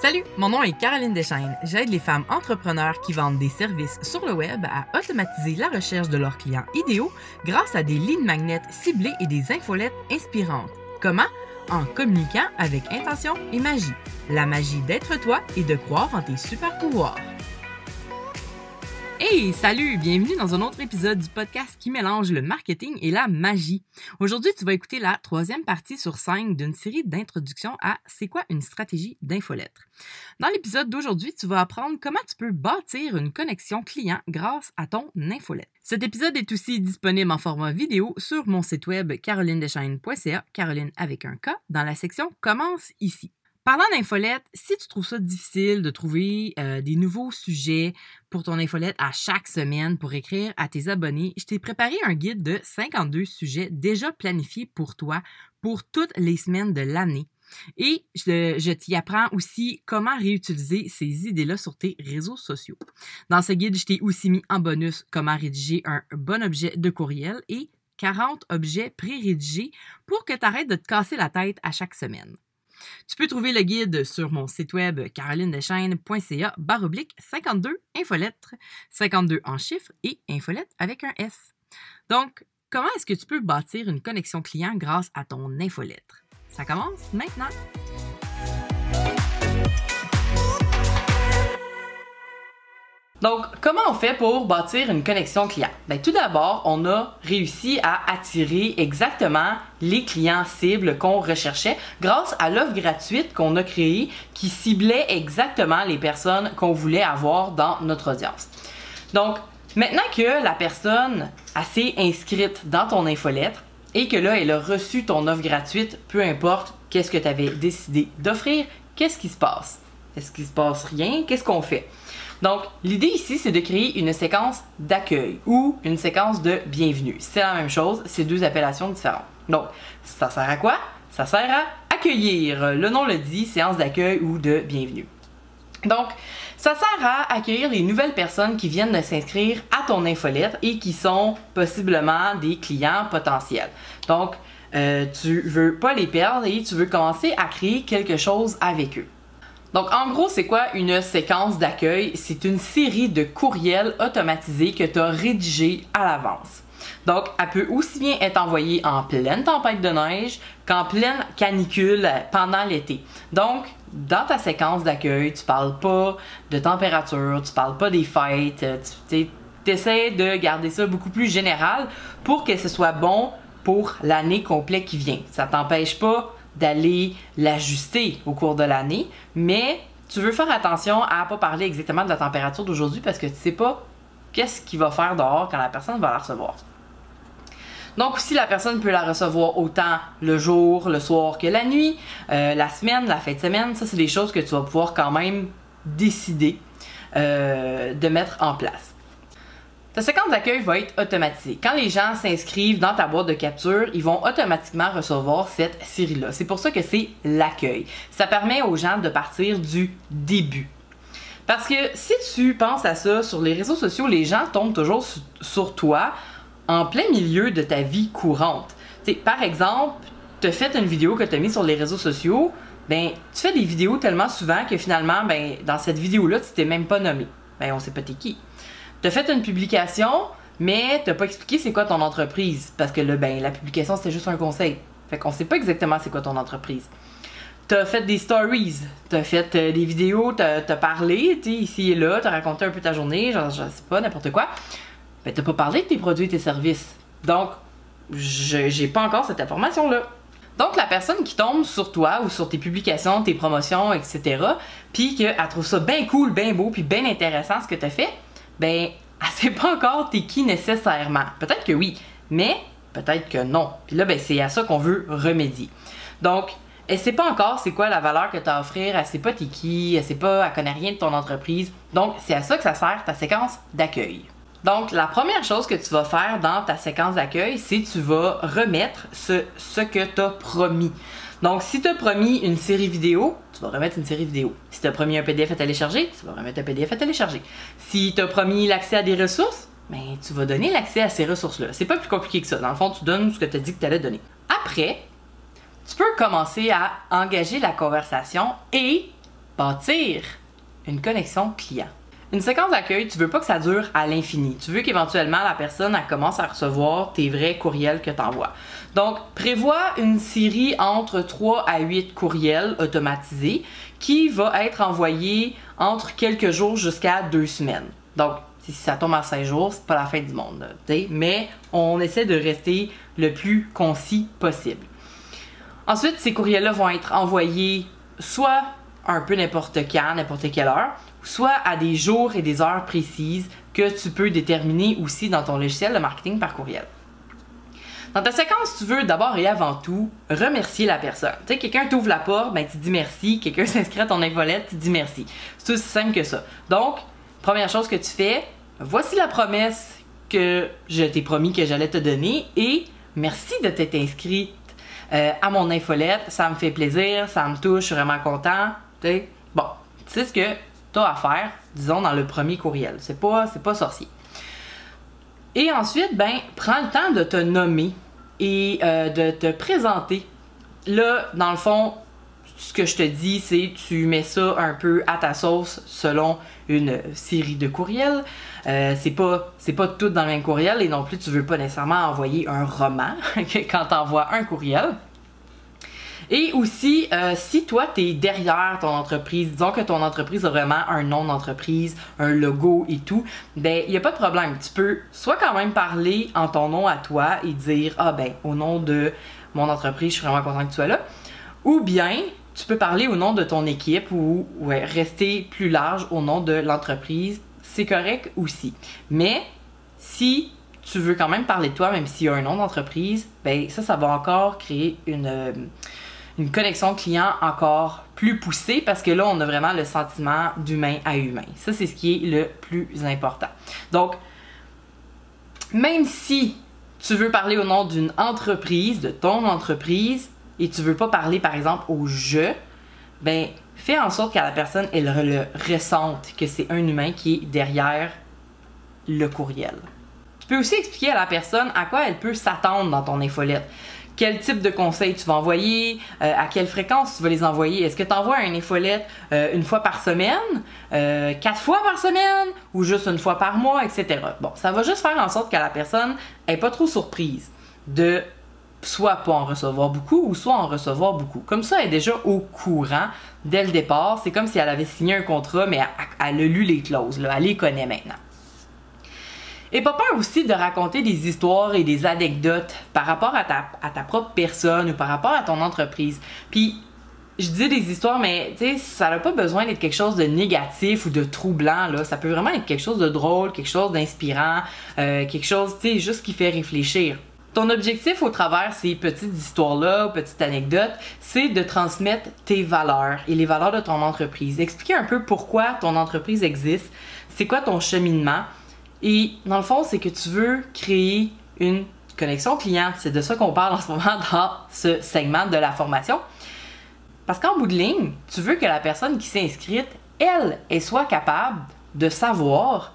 Salut, mon nom est Caroline Deschaines. J'aide les femmes entrepreneurs qui vendent des services sur le web à automatiser la recherche de leurs clients idéaux grâce à des lignes magnètes ciblées et des infolettes inspirantes. Comment? En communiquant avec intention et magie. La magie d'être toi et de croire en tes super pouvoirs. Salut, bienvenue dans un autre épisode du podcast qui mélange le marketing et la magie. Aujourd'hui, tu vas écouter la troisième partie sur cinq d'une série d'introductions à C'est quoi une stratégie d'infolettre. Dans l'épisode d'aujourd'hui, tu vas apprendre comment tu peux bâtir une connexion client grâce à ton infolette. Cet épisode est aussi disponible en format vidéo sur mon site web carolinedeschaines.ca, Caroline avec un K, dans la section Commence ici. Parlant d'infolette, si tu trouves ça difficile de trouver euh, des nouveaux sujets pour ton infolette à chaque semaine pour écrire à tes abonnés, je t'ai préparé un guide de 52 sujets déjà planifiés pour toi pour toutes les semaines de l'année. Et je, je t'y apprends aussi comment réutiliser ces idées-là sur tes réseaux sociaux. Dans ce guide, je t'ai aussi mis en bonus comment rédiger un bon objet de courriel et 40 objets pré-rédigés pour que tu arrêtes de te casser la tête à chaque semaine. Tu peux trouver le guide sur mon site web carolinedeschaines.ca baroblique 52 infolettres, 52 en chiffres et infolettes avec un S. Donc, comment est-ce que tu peux bâtir une connexion client grâce à ton infolettre? Ça commence maintenant! Donc, comment on fait pour bâtir une connexion client? Bien, tout d'abord, on a réussi à attirer exactement les clients cibles qu'on recherchait grâce à l'offre gratuite qu'on a créée qui ciblait exactement les personnes qu'on voulait avoir dans notre audience. Donc, maintenant que la personne s'est inscrite dans ton infolettre et que là, elle a reçu ton offre gratuite, peu importe qu'est-ce que tu avais décidé d'offrir, qu'est-ce qui se passe? Est-ce qu'il se passe rien? Qu'est-ce qu'on fait? Donc, l'idée ici, c'est de créer une séquence d'accueil ou une séquence de bienvenue. C'est la même chose, c'est deux appellations différentes. Donc, ça sert à quoi? Ça sert à accueillir. Le nom le dit, séance d'accueil ou de bienvenue. Donc, ça sert à accueillir les nouvelles personnes qui viennent de s'inscrire à ton infolette et qui sont possiblement des clients potentiels. Donc, euh, tu veux pas les perdre et tu veux commencer à créer quelque chose avec eux. Donc, en gros, c'est quoi une séquence d'accueil? C'est une série de courriels automatisés que tu as rédigés à l'avance. Donc, elle peut aussi bien être envoyée en pleine tempête de neige qu'en pleine canicule pendant l'été. Donc, dans ta séquence d'accueil, tu parles pas de température, tu parles pas des fêtes, tu essaies de garder ça beaucoup plus général pour que ce soit bon pour l'année complète qui vient. Ça t'empêche pas d'aller l'ajuster au cours de l'année, mais tu veux faire attention à pas parler exactement de la température d'aujourd'hui parce que tu sais pas qu'est-ce qu'il va faire dehors quand la personne va la recevoir. Donc si la personne peut la recevoir autant le jour, le soir que la nuit, euh, la semaine, la fin de semaine. Ça, c'est des choses que tu vas pouvoir quand même décider euh, de mettre en place. Ta séquence d'accueil va être automatisée. Quand les gens s'inscrivent dans ta boîte de capture, ils vont automatiquement recevoir cette série-là. C'est pour ça que c'est l'accueil. Ça permet aux gens de partir du début. Parce que si tu penses à ça sur les réseaux sociaux, les gens tombent toujours sur toi en plein milieu de ta vie courante. par exemple, tu as fait une vidéo que tu as mise sur les réseaux sociaux, ben tu fais des vidéos tellement souvent que finalement, ben dans cette vidéo-là, tu t'es même pas nommé. Ben on sait pas t'es qui. T'as fait une publication, mais t'as pas expliqué c'est quoi ton entreprise. Parce que là, ben, la publication, c'était juste un conseil. Fait qu'on sait pas exactement c'est quoi ton entreprise. T'as fait des stories, t'as fait euh, des vidéos, t'as as parlé, tu ici et là, t'as raconté un peu ta journée, genre, je sais pas, n'importe quoi. Ben, t'as pas parlé de tes produits et tes services. Donc, j'ai pas encore cette information-là. Donc, la personne qui tombe sur toi ou sur tes publications, tes promotions, etc., puis qu'elle trouve ça bien cool, bien beau, puis bien intéressant ce que t'as fait, ben, elle sait pas encore t'es qui nécessairement. Peut-être que oui, mais peut-être que non. Puis là, ben, c'est à ça qu'on veut remédier. Donc, elle sait pas encore c'est quoi la valeur que tu as à offrir, elle sait pas t'es qui, elle sait pas, elle connaît rien de ton entreprise. Donc, c'est à ça que ça sert ta séquence d'accueil. Donc, la première chose que tu vas faire dans ta séquence d'accueil, c'est tu vas remettre ce, ce que tu as promis. Donc, si tu as promis une série vidéo, tu vas remettre une série vidéo. Si tu as promis un PDF à télécharger, tu vas remettre un PDF à télécharger. Si tu as promis l'accès à des ressources, ben, tu vas donner l'accès à ces ressources-là. C'est pas plus compliqué que ça. Dans le fond, tu donnes ce que tu as dit que tu allais donner. Après, tu peux commencer à engager la conversation et bâtir une connexion client. Une séquence d'accueil, tu veux pas que ça dure à l'infini. Tu veux qu'éventuellement la personne commence à recevoir tes vrais courriels que tu envoies. Donc, prévois une série entre 3 à 8 courriels automatisés qui va être envoyé entre quelques jours jusqu'à deux semaines. Donc, si ça tombe à 5 jours, c'est pas la fin du monde. mais on essaie de rester le plus concis possible. Ensuite, ces courriels-là vont être envoyés soit un peu n'importe quand, n'importe quelle heure, soit à des jours et des heures précises que tu peux déterminer aussi dans ton logiciel de marketing par courriel. Dans ta séquence, tu veux d'abord et avant tout remercier la personne. Tu sais, quelqu'un t'ouvre la porte, ben tu dis merci. Quelqu'un s'inscrit à ton infolette, tu dis merci. C'est aussi simple que ça. Donc, première chose que tu fais, voici la promesse que je t'ai promis que j'allais te donner et merci de t'être inscrit euh, à mon infolette. Ça me fait plaisir, ça me touche, je suis vraiment content. sais, bon, tu sais ce que tu as à faire, disons, dans le premier courriel. C'est pas, pas sorcier. Et ensuite, ben, prends le temps de te nommer et euh, de te présenter. Là, dans le fond, ce que je te dis, c'est tu mets ça un peu à ta sauce selon une série de courriels. Euh, c'est pas c'est pas tout dans le même courriel et non plus tu veux pas nécessairement envoyer un roman quand tu envoies un courriel. Et aussi, euh, si toi, tu es derrière ton entreprise, disons que ton entreprise a vraiment un nom d'entreprise, un logo et tout, ben, il n'y a pas de problème. Tu peux soit quand même parler en ton nom à toi et dire, ah ben, au nom de mon entreprise, je suis vraiment content que tu sois là. Ou bien, tu peux parler au nom de ton équipe ou rester plus large au nom de l'entreprise. C'est correct aussi. Mais si tu veux quand même parler de toi, même s'il y a un nom d'entreprise, ben ça, ça va encore créer une, euh, une connexion client encore plus poussée parce que là, on a vraiment le sentiment d'humain à humain. Ça, c'est ce qui est le plus important. Donc, même si tu veux parler au nom d'une entreprise, de ton entreprise, et tu veux pas parler, par exemple, au je, ben, fais en sorte que la personne, elle le ressente que c'est un humain qui est derrière le courriel. Tu peux aussi expliquer à la personne à quoi elle peut s'attendre dans ton infolette quel type de conseils tu vas envoyer, euh, à quelle fréquence tu vas les envoyer? Est-ce que tu envoies un infolette euh, une fois par semaine, euh, quatre fois par semaine ou juste une fois par mois, etc. Bon, ça va juste faire en sorte que la personne n'est pas trop surprise de soit pas en recevoir beaucoup ou soit en recevoir beaucoup. Comme ça, elle est déjà au courant dès le départ. C'est comme si elle avait signé un contrat, mais elle, a lu les clauses, elle les connaît maintenant. Et pas peur aussi de raconter des histoires et des anecdotes par rapport à ta, à ta propre personne ou par rapport à ton entreprise. Puis, je dis des histoires, mais tu sais, ça n'a pas besoin d'être quelque chose de négatif ou de troublant. Là. Ça peut vraiment être quelque chose de drôle, quelque chose d'inspirant, euh, quelque chose, tu sais, juste qui fait réfléchir. Ton objectif au travers ces petites histoires-là, petites anecdotes, c'est de transmettre tes valeurs et les valeurs de ton entreprise. Expliquer un peu pourquoi ton entreprise existe, c'est quoi ton cheminement, et dans le fond, c'est que tu veux créer une connexion client. C'est de ça qu'on parle en ce moment dans ce segment de la formation. Parce qu'en bout de ligne, tu veux que la personne qui s'est inscrite, elle, elle soit capable de savoir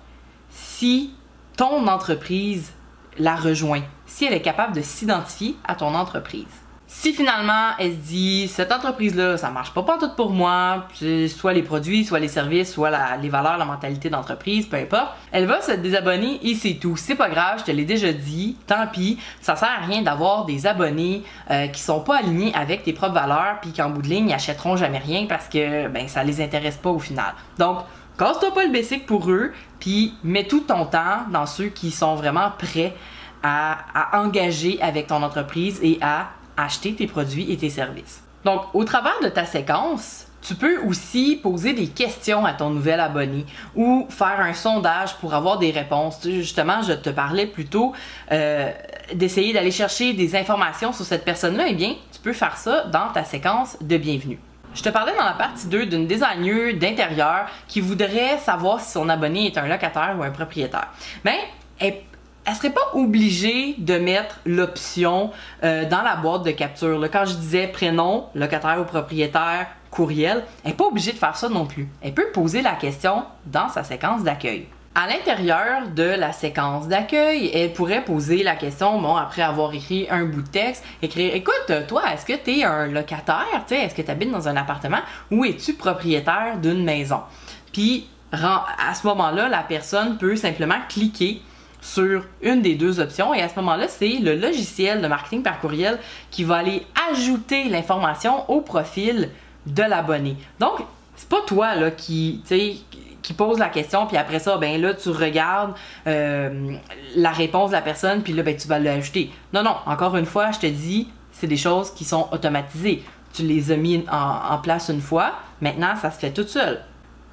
si ton entreprise la rejoint, si elle est capable de s'identifier à ton entreprise. Si finalement elle se dit cette entreprise-là, ça marche pas pas tout pour moi, soit les produits, soit les services, soit les valeurs, la mentalité d'entreprise, peu importe, elle va se désabonner et c'est tout. C'est pas grave, je te l'ai déjà dit, tant pis, ça sert à rien d'avoir des abonnés euh, qui sont pas alignés avec tes propres valeurs puis qu'en bout de ligne, ils achèteront jamais rien parce que ben ça les intéresse pas au final. Donc casse-toi pas le basic pour eux, puis mets tout ton temps dans ceux qui sont vraiment prêts à engager avec ton entreprise et à acheter tes produits et tes services. Donc, au travers de ta séquence, tu peux aussi poser des questions à ton nouvel abonné ou faire un sondage pour avoir des réponses. Justement, je te parlais plutôt euh, d'essayer d'aller chercher des informations sur cette personne-là. Eh bien, tu peux faire ça dans ta séquence de bienvenue. Je te parlais dans la partie 2 d'une designer d'intérieur qui voudrait savoir si son abonné est un locataire ou un propriétaire. Mais elle, elle serait pas obligée de mettre l'option euh, dans la boîte de capture. Là, quand je disais prénom, locataire ou propriétaire, courriel, elle n'est pas obligée de faire ça non plus. Elle peut poser la question dans sa séquence d'accueil. À l'intérieur de la séquence d'accueil, elle pourrait poser la question, bon, après avoir écrit un bout de texte, écrire Écoute, toi, est-ce que tu es un locataire Est-ce que tu habites dans un appartement ou es-tu propriétaire d'une maison? Puis, à ce moment-là, la personne peut simplement cliquer sur une des deux options et à ce moment-là, c'est le logiciel de marketing par courriel qui va aller ajouter l'information au profil de l'abonné. Donc, c'est pas toi qui, qui pose la question, puis après ça, ben là, tu regardes euh, la réponse de la personne, puis là, ben, tu vas l'ajouter. Non, non, encore une fois, je te dis, c'est des choses qui sont automatisées. Tu les as mis en, place une fois, maintenant, ça se fait tout seul.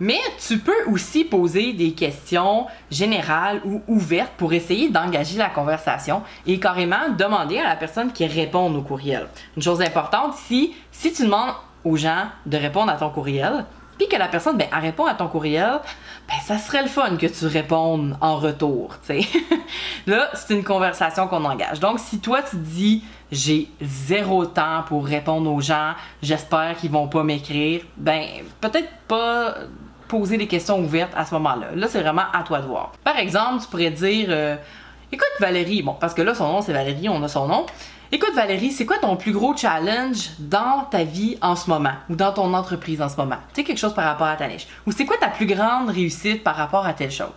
Mais tu peux aussi poser des questions générales ou ouvertes pour essayer d'engager la conversation et carrément demander à la personne qui répond au courriel. Une chose importante ici, si tu demandes aux gens de répondre à ton courriel, puis que la personne ben, répond à ton courriel, ben, ça serait le fun que tu répondes en retour. Là, c'est une conversation qu'on engage. Donc, si toi tu dis j'ai zéro temps pour répondre aux gens, j'espère qu'ils vont pas m'écrire, ben peut-être pas poser des questions ouvertes à ce moment-là. Là, c'est vraiment à toi de voir. Par exemple, tu pourrais dire euh, Écoute Valérie, bon, parce que là, son nom c'est Valérie, on a son nom. Écoute Valérie, c'est quoi ton plus gros challenge dans ta vie en ce moment? Ou dans ton entreprise en ce moment? Tu sais, quelque chose par rapport à ta niche. Ou c'est quoi ta plus grande réussite par rapport à telle chose?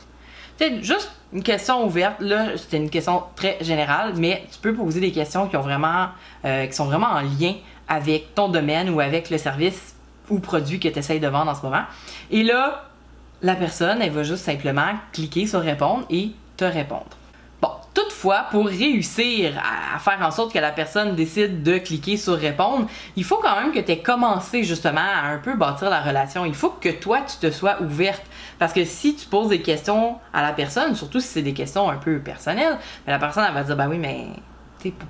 C'est juste une question ouverte. Là, c'était une question très générale, mais tu peux poser des questions qui, ont vraiment, euh, qui sont vraiment en lien avec ton domaine ou avec le service ou produit que tu essayes de vendre en ce moment. Et là, la personne, elle va juste simplement cliquer sur répondre et te répondre. Toutefois, pour réussir à faire en sorte que la personne décide de cliquer sur répondre, il faut quand même que tu aies commencé justement à un peu bâtir la relation. Il faut que toi, tu te sois ouverte. Parce que si tu poses des questions à la personne, surtout si c'est des questions un peu personnelles, ben, la personne elle va dire, bah oui, mais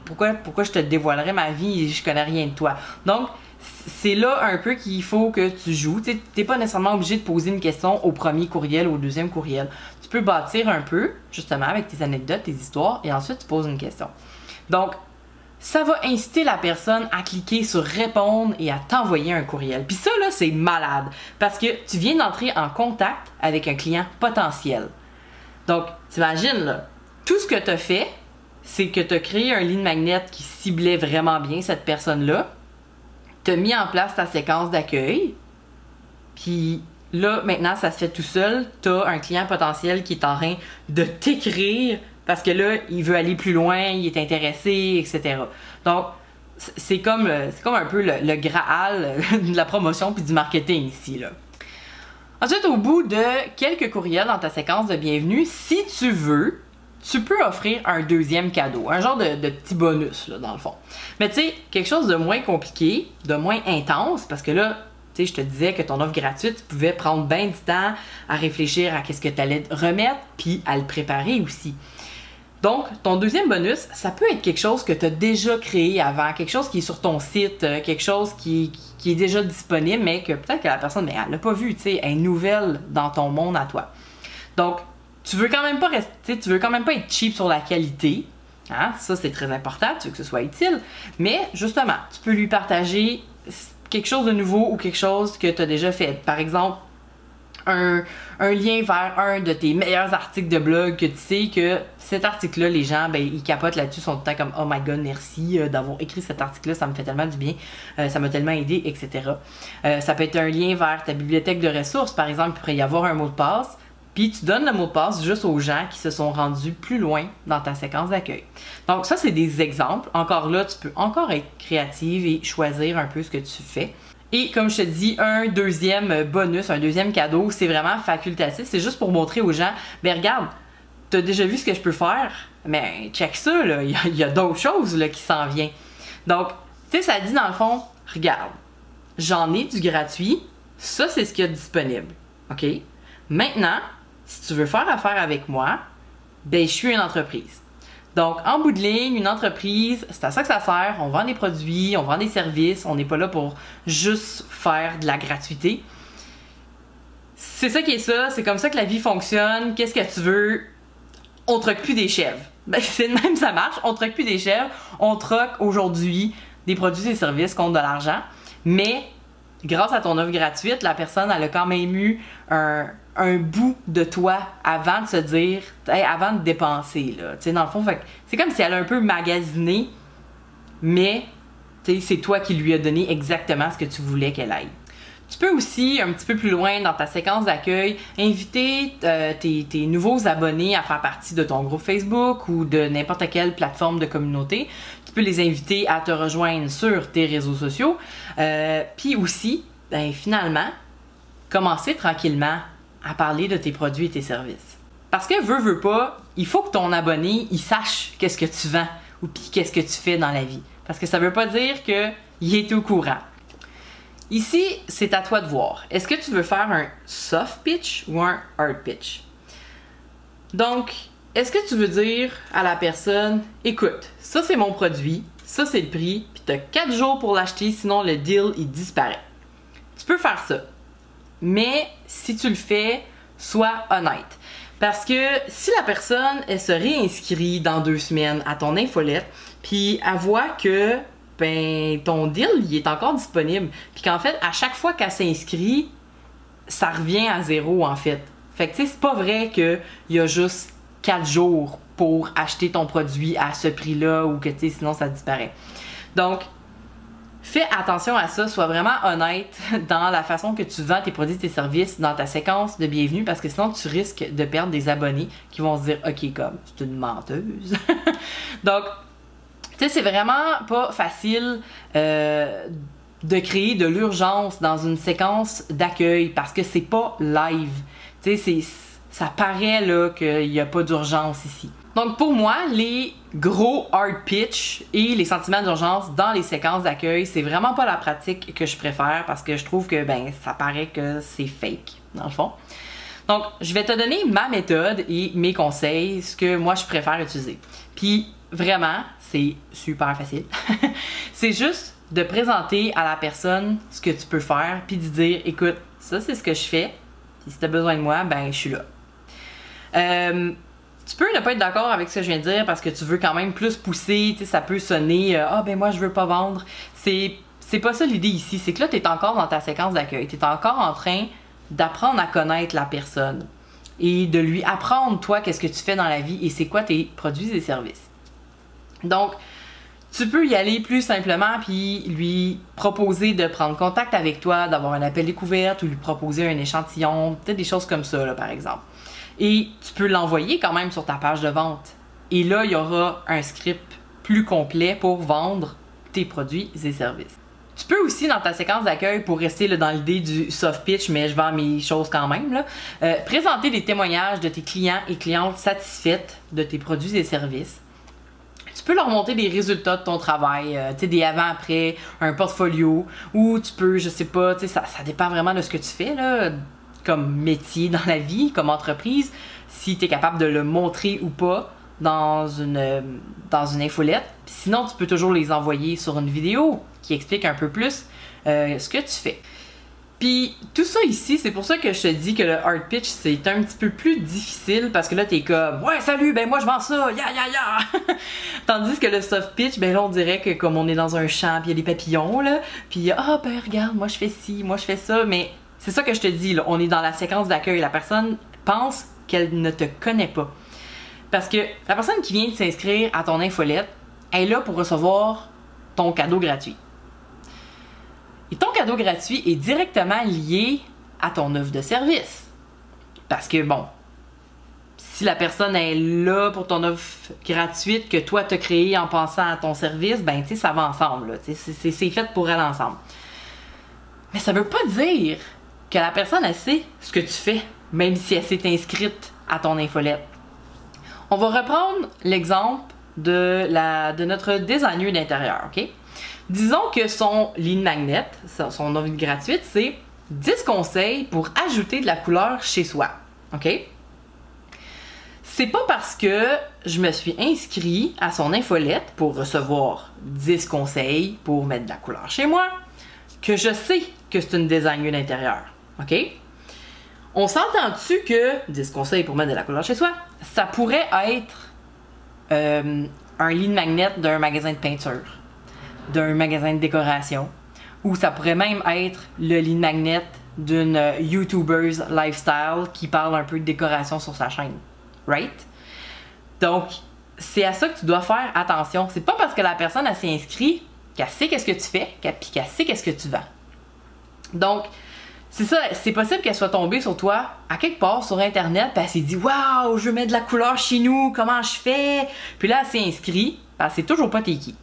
pourquoi, pourquoi je te dévoilerais ma vie et je connais rien de toi? Donc, c'est là un peu qu'il faut que tu joues. Tu n'es pas nécessairement obligé de poser une question au premier courriel ou au deuxième courriel tu peux bâtir un peu, justement, avec tes anecdotes, tes histoires, et ensuite tu poses une question. Donc, ça va inciter la personne à cliquer sur répondre et à t'envoyer un courriel. Puis ça, là, c'est malade parce que tu viens d'entrer en contact avec un client potentiel. Donc, t'imagines, là, tout ce que tu as fait, c'est que tu as créé un ligne magnet qui ciblait vraiment bien cette personne-là. Tu as mis en place ta séquence d'accueil. Puis Là, maintenant, ça se fait tout seul. Tu as un client potentiel qui est en train de t'écrire parce que là, il veut aller plus loin, il est intéressé, etc. Donc, c'est comme, euh, comme un peu le, graal de la promotion puis du marketing ici. Là. Ensuite, au bout de quelques courriels dans ta séquence de bienvenue, si tu veux, tu peux offrir un deuxième cadeau, un genre de, petit bonus, là, dans le fond. Mais tu sais, quelque chose de moins compliqué, de moins intense, parce que là, je te disais que ton offre gratuite, tu pouvais prendre bien du temps à réfléchir à qu'est-ce que tu allais remettre, puis à le préparer aussi. Donc, ton deuxième bonus, ça peut être quelque chose que tu as déjà créé avant, quelque chose qui est sur ton site, euh, quelque chose qui, est déjà disponible, mais que peut-être que la personne, elle l'a pas vu, tu sais, est nouvelle dans ton monde à toi. Donc, tu veux quand même pas rester, tu veux quand même pas être cheap sur la qualité. Hein? Ça, c'est très important, tu veux que ce soit utile. Mais justement, tu peux lui partager quelque chose de nouveau ou quelque chose que tu as déjà fait. Par exemple, un, lien vers un de tes meilleurs articles de blog que tu sais que cet article-là, les gens, ben, ils capotent là-dessus, sont tout le temps comme Oh my god, merci euh, d'avoir écrit cet article-là, ça me fait tellement du bien, euh, ça m'a tellement aidé, etc. Euh, ça peut être un lien vers ta bibliothèque de ressources, par exemple, il pourrait y avoir un mot de passe. Puis tu donnes le mot de passe juste aux gens qui se sont rendus plus loin dans ta séquence d'accueil. Donc ça, c'est des exemples. Encore là, tu peux encore être créative et choisir un peu ce que tu fais. Et comme je te dis, un deuxième bonus, un deuxième cadeau, c'est vraiment facultatif. C'est juste pour montrer aux gens, ben regarde, t'as déjà vu ce que je peux faire, mais check ça, il y a, d'autres choses là, qui s'en viennent. Donc, tu sais, ça dit dans le fond, regarde, j'en ai du gratuit, ça c'est ce qu'il y a disponible. OK? Maintenant, si tu veux faire affaire avec moi, ben je suis une entreprise. Donc, en bout de ligne, une entreprise, c'est à ça que ça sert. On vend des produits, on vend des services. On n'est pas là pour juste faire de la gratuité. C'est ça qui est ça. C'est comme ça que la vie fonctionne. Qu'est-ce que tu veux? On troque plus des chèvres. Ben, c'est même ça marche. On troque plus des chèvres. On troque aujourd'hui des produits et services contre de l'argent. Mais grâce à ton offre gratuite, la personne, elle a quand même eu un, un bout de toi avant de se dire, avant de dépenser. Là. Dans le fond, c'est comme si elle a un peu magasiné, mais c'est toi qui lui as donné exactement ce que tu voulais qu'elle aille. Tu peux aussi, un petit peu plus loin dans ta séquence d'accueil, inviter euh, tes, tes nouveaux abonnés à faire partie de ton groupe Facebook ou de n'importe quelle plateforme de communauté. Tu peux les inviter à te rejoindre sur tes réseaux sociaux. Euh, Puis aussi, ben, finalement, commencer tranquillement à parler de tes produits et tes services. Parce que veux, veux pas, il faut que ton abonné, sache qu'est-ce que tu vends ou puis qu'est-ce que tu fais dans la vie. Parce que ça veut pas dire qu'il est au courant. Ici, c'est à toi de voir. Est-ce que tu veux faire un soft pitch ou un hard pitch? Donc, est-ce que tu veux dire à la personne, écoute, ça c'est mon produit, ça c'est le prix, puis tu as 4 jours pour l'acheter, sinon le deal il disparaît. Tu peux faire ça. Mais si tu le fais, sois honnête. Parce que si la personne, elle se réinscrit dans deux semaines à ton infolette, puis elle voit que ben ton deal il est encore disponible puis qu'en fait à chaque fois qu'elle s'inscrit ça revient à zéro en fait fait que tu sais c'est pas vrai qu'il y a juste 4 jours pour acheter ton produit à ce prix là ou que tu sais sinon ça disparaît donc fais attention à ça sois vraiment honnête dans la façon que tu vends tes produits tes services dans ta séquence de bienvenue parce que sinon tu risques de perdre des abonnés qui vont se dire ok comme c'est une menteuse donc tu sais, c'est vraiment pas facile euh, de créer de l'urgence dans une séquence d'accueil parce que c'est pas live. Tu sais, ça paraît là qu'il n'y a pas d'urgence ici. Donc pour moi, les gros hard pitch et les sentiments d'urgence dans les séquences d'accueil, c'est vraiment pas la pratique que je préfère parce que je trouve que ben ça paraît que c'est fake dans le fond. Donc, je vais te donner ma méthode et mes conseils, ce que moi je préfère utiliser. Puis vraiment, c'est super facile. c'est juste de présenter à la personne ce que tu peux faire, puis de dire, écoute, ça c'est ce que je fais, puis si tu as besoin de moi, ben je suis là. Euh, tu peux ne pas être d'accord avec ce que je viens de dire parce que tu veux quand même plus pousser, tu ça peut sonner, euh, ah ben moi je veux pas vendre. C'est, c'est pas ça l'idée ici, c'est que là tu es encore dans ta séquence d'accueil, tu es encore en train d'apprendre à connaître la personne et de lui apprendre toi qu'est-ce que tu fais dans la vie et c'est quoi tes produits et services. Donc, tu peux y aller plus simplement puis lui proposer de prendre contact avec toi, d'avoir un appel découverte ou lui proposer un échantillon, peut-être des choses comme ça, par exemple. Et tu peux l'envoyer quand même sur ta page de vente. Et là, il y aura un script plus complet pour vendre tes produits et services. Tu peux aussi, dans ta séquence d'accueil, pour rester dans l'idée du soft pitch, mais je vends mes choses quand même, euh, présenter des témoignages de tes clients et clientes satisfaites de tes produits et services tu peux leur montrer des résultats de ton travail, euh, des avant-après, un portfolio, ou tu peux, je sais pas, ça, ça dépend vraiment de ce que tu fais, là, comme métier dans la vie, comme entreprise, si tu es capable de le montrer ou pas dans une, dans une infolette. sinon, tu peux toujours les envoyer sur une vidéo qui explique un peu plus euh, ce que tu fais. Puis tout ça ici, c'est pour ça que je te dis que le hard pitch c'est un petit peu plus difficile parce que là t'es comme ouais salut ben moi je vends ça ya ya ya tandis que le soft pitch ben là on dirait que comme on est dans un champ puis il y a des papillons là puis ah oh, ben regarde moi je fais ci moi je fais ça mais c'est ça que je te dis là on est dans la séquence d'accueil la personne pense qu'elle ne te connaît pas parce que la personne qui vient de s'inscrire à ton infolette est là pour recevoir ton cadeau gratuit et ton cadeau gratuit est directement lié à ton offre de service. Parce que, bon, si la personne est là pour ton offre gratuite que toi t'as créée en pensant à ton service, ben, tu sais, ça va ensemble. C'est fait pour elle ensemble. Mais ça veut pas dire que la personne, elle sait ce que tu fais, même si elle s'est inscrite à ton infolette. On va reprendre l'exemple de, de notre designer d'intérieur, OK? Disons que son ligne magnet, son offre gratuite, c'est 10 conseils pour ajouter de la couleur chez soi. OK? C'est pas parce que je me suis inscrit à son infolette pour recevoir 10 conseils pour mettre de la couleur chez moi que je sais que c'est une designer d'intérieur. OK? On s'entend-tu que 10 conseils pour mettre de la couleur chez soi, ça pourrait être euh, un ligne magnet d'un magasin de peinture? d'un magasin de décoration ou ça pourrait même être le lead magnet d'une YouTuber's lifestyle qui parle un peu de décoration sur sa chaîne. Right? Donc, c'est à ça que tu dois faire attention. C'est pas parce que la personne s'est inscrite qu'elle sait qu'est-ce que tu fais, puis qu'elle sait qu'est-ce que tu vends. Donc, c'est ça, c'est possible qu'elle soit tombée sur toi à quelque part sur Internet, puis elle s'est dit Waouh, je mets de la couleur chez nous, comment je fais? Puis là, elle s'est inscrite, ben, c'est toujours pas t'es qui.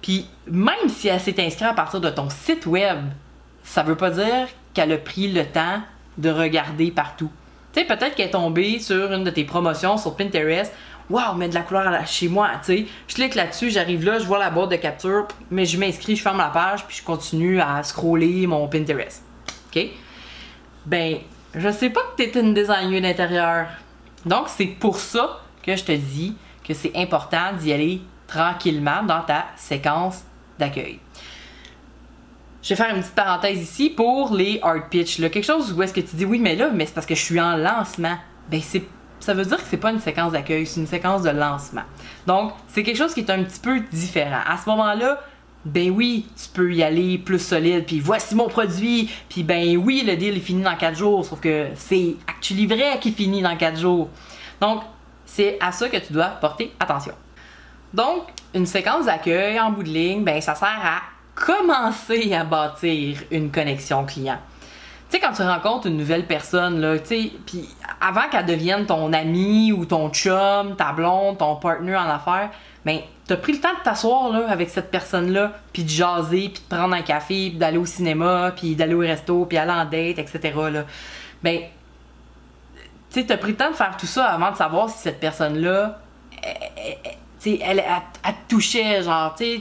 Puis même si elle s'est inscrite à partir de ton site web, ça veut pas dire qu'elle a pris le temps de regarder partout. Tu sais, peut-être qu'elle est tombée sur une de tes promotions sur Pinterest. Waouh, mets de la couleur chez moi, tu sais. Je clique là-dessus, j'arrive là, je vois la boîte de capture, mais je m'inscris, je ferme la page, puis je continue à scroller mon Pinterest. OK? Ben, je sais pas que tu es une designer d'intérieur. Donc, c'est pour ça que je te dis que c'est important d'y aller tranquillement dans ta séquence d'accueil. Je vais faire une petite parenthèse ici pour les hard pitch. Là, quelque chose où est-ce que tu dis oui, mais là, mais c'est parce que je suis en lancement. Ben, c'est ça veut dire que c'est pas une séquence d'accueil, c'est une séquence de lancement. Donc, c'est quelque chose qui est un petit peu différent. À ce moment-là, ben oui, tu peux y aller plus solide, puis voici mon produit, puis ben oui, le deal est fini dans 4 jours, sauf que c'est actually vrai qu'il finit dans 4 jours. Donc, c'est à ça que tu dois porter attention. Donc, une séquence d'accueil en bout de ligne, ben ça sert à commencer à bâtir une connexion client. Tu sais, quand tu rencontres une nouvelle personne, là, tu sais, puis avant qu'elle devienne ton ami ou ton chum, ta blonde, ton partner en affaires, ben, t'as pris le temps de t'asseoir, là, avec cette personne-là, puis de jaser, puis de prendre un café, puis d'aller au cinéma, puis d'aller au resto, puis aller en date, etc., là. Ben, tu t'as pris le temps de faire tout ça avant de savoir si cette personne-là, tu sais, elle, elle, te touchait, genre, tu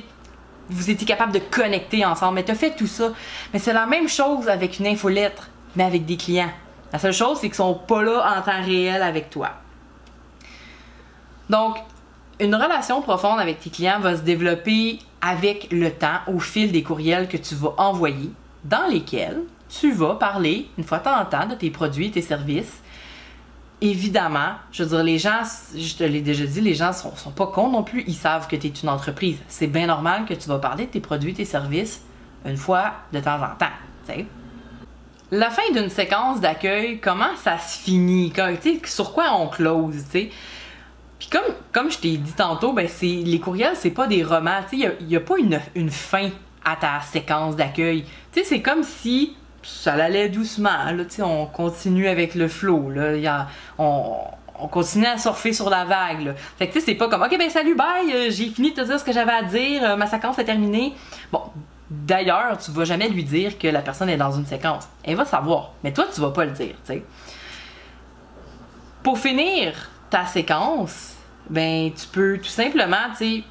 vous étiez capable de connecter ensemble. Mais tu as fait tout ça. Mais c'est la même chose avec une infolettre, mais avec des clients. La seule chose, c'est qu'ils sont pas là en temps réel avec toi. Donc, une relation profonde avec tes clients va se développer avec le temps au fil des courriels que tu vas envoyer, dans lesquels tu vas parler une fois de temps en temps de tes produits, tes services, évidemment, je veux dire, les gens, je te l'ai déjà dit, les gens sont, sont pas cons non plus, ils savent que tu es une entreprise. C'est bien normal que tu vas parler de tes produits, tes services une fois de temps en temps, sais. La fin d'une séquence d'accueil, comment ça se finit? Sur quoi on close, tu sais? Puis comme, comme je t'ai dit tantôt, ben c'est les courriels, c'est pas des romans. Il n'y a, a, pas une, une fin à ta séquence d'accueil. Tu sais, c'est comme si ça allait doucement. Là, on continue avec le flow. Là. on, continue à surfer sur la vague. Là. Fait que c'est pas comme OK ben salut bye, euh, j'ai fini de te dire ce que j'avais à dire, euh, ma séquence est terminée. Bon, d'ailleurs, tu vas jamais lui dire que la personne est dans une séquence. Elle va savoir, mais toi tu vas pas le dire, tu Pour finir ta séquence, ben tu peux tout simplement, tu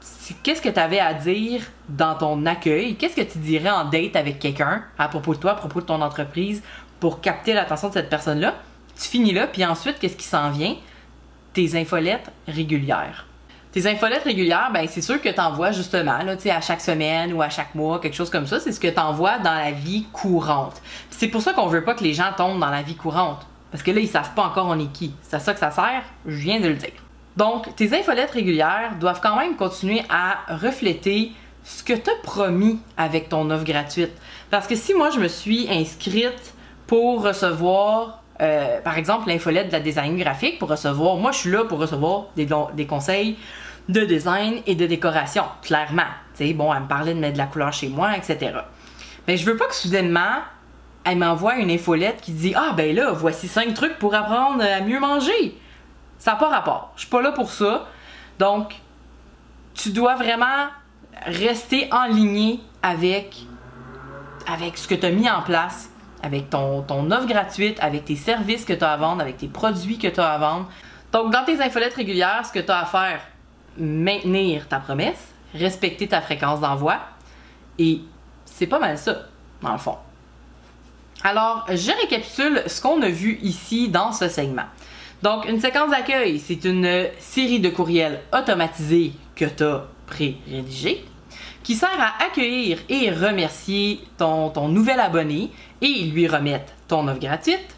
sais, qu'est-ce que tu avais à dire dans ton accueil? Qu'est-ce que tu dirais en date avec quelqu'un à propos de toi, à propos de ton entreprise pour capter l'attention de cette personne-là? Tu finis là, puis ensuite, qu'est-ce qui s'en vient? Tes infolettes régulières. Tes infolettes régulières, ben c'est sûr que tu envoies justement là, à chaque semaine ou à chaque mois, quelque chose comme ça. C'est ce que tu envoies dans la vie courante. C'est pour ça qu'on veut pas que les gens tombent dans la vie courante. Parce que là, ils savent pas encore on est qui. C'est à ça que ça sert, je viens de le dire. Donc, tes infolettes régulières doivent quand même continuer à refléter ce que tu as promis avec ton offre gratuite. Parce que si moi, je me suis inscrite pour recevoir, euh, par exemple, l'infolette de la design graphique, pour recevoir, moi, je suis là pour recevoir des, conseils de design et de décoration, clairement. Tu sais, bon, elle me parlait de mettre de la couleur chez moi, etc. Mais je veux pas que soudainement, elle m'envoie une infolette qui dit Ah, ben là, voici cinq trucs pour apprendre à mieux manger. Ça n'a pas rapport. Je suis pas là pour ça. Donc, tu dois vraiment rester en ligne avec, avec ce que tu as mis en place, avec ton, ton offre gratuite, avec tes services que tu as à vendre, avec tes produits que tu as à vendre. Donc, dans tes infolettes régulières, ce que tu as à faire, maintenir ta promesse, respecter ta fréquence d'envoi. Et c'est pas mal ça, dans le fond. Alors, je récapitule ce qu'on a vu ici dans ce segment. Donc, une séquence d'accueil, c'est une série de courriels automatisés que tu as pré-rédigés qui sert à accueillir et remercier ton, ton nouvel abonné et lui remettre ton offre gratuite.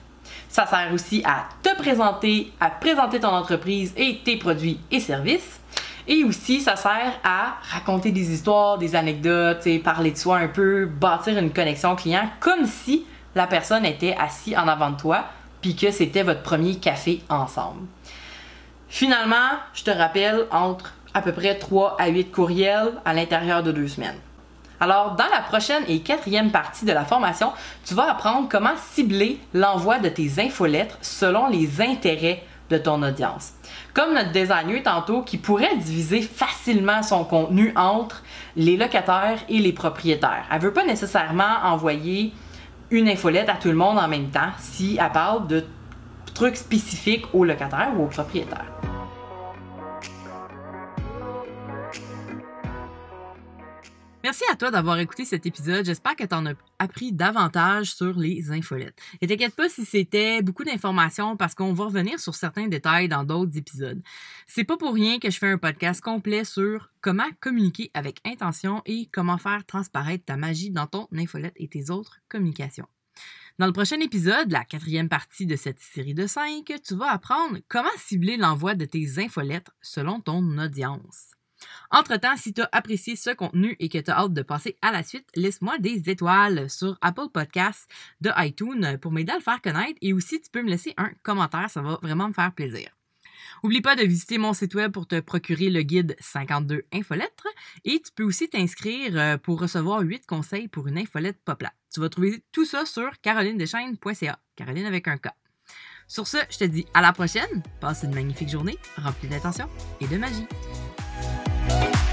Ça sert aussi à te présenter, à présenter ton entreprise et tes produits et services. Et aussi, ça sert à raconter des histoires, des anecdotes, parler de soi un peu, bâtir une connexion client comme si la personne était assise en avant de toi, puis que c'était votre premier café ensemble. Finalement, je te rappelle, entre à peu près 3 à 8 courriels à l'intérieur de deux semaines. Alors, dans la prochaine et quatrième partie de la formation, tu vas apprendre comment cibler l'envoi de tes infolettres selon les intérêts de ton audience. Comme notre designer tantôt qui pourrait diviser facilement son contenu entre les locataires et les propriétaires. Elle veut pas nécessairement envoyer une infolette à tout le monde en même temps si elle parle de trucs spécifiques aux locataires ou aux propriétaires. Merci à toi d'avoir écouté cet épisode. J'espère que tu en as appris davantage sur les infolettes. Et t'inquiète pas si c'était beaucoup d'informations parce qu'on va revenir sur certains détails dans d'autres épisodes. C'est pas pour rien que je fais un podcast complet sur comment communiquer avec intention et comment faire transparaître ta magie dans ton infolette et tes autres communications. Dans le prochain épisode, la quatrième partie de cette série de cinq, tu vas apprendre comment cibler l'envoi de tes infolettes selon ton audience. Entre-temps, si tu as apprécié ce contenu et que tu as hâte de passer à la suite, laisse-moi des étoiles sur Apple Podcasts de iTunes pour m'aider à le faire connaître et aussi tu peux me laisser un commentaire, ça va vraiment me faire plaisir. Oublie pas de visiter mon site web pour te procurer le guide 52 infolettres et tu peux aussi t'inscrire euh, pour recevoir 8 conseils pour une infolette populaire. Tu vas trouver tout ça sur carolinedeschaines.ca, Caroline avec un K. Sur ce, je te dis à la prochaine. Passe une magnifique journée remplie d'attention et de magie. Bye.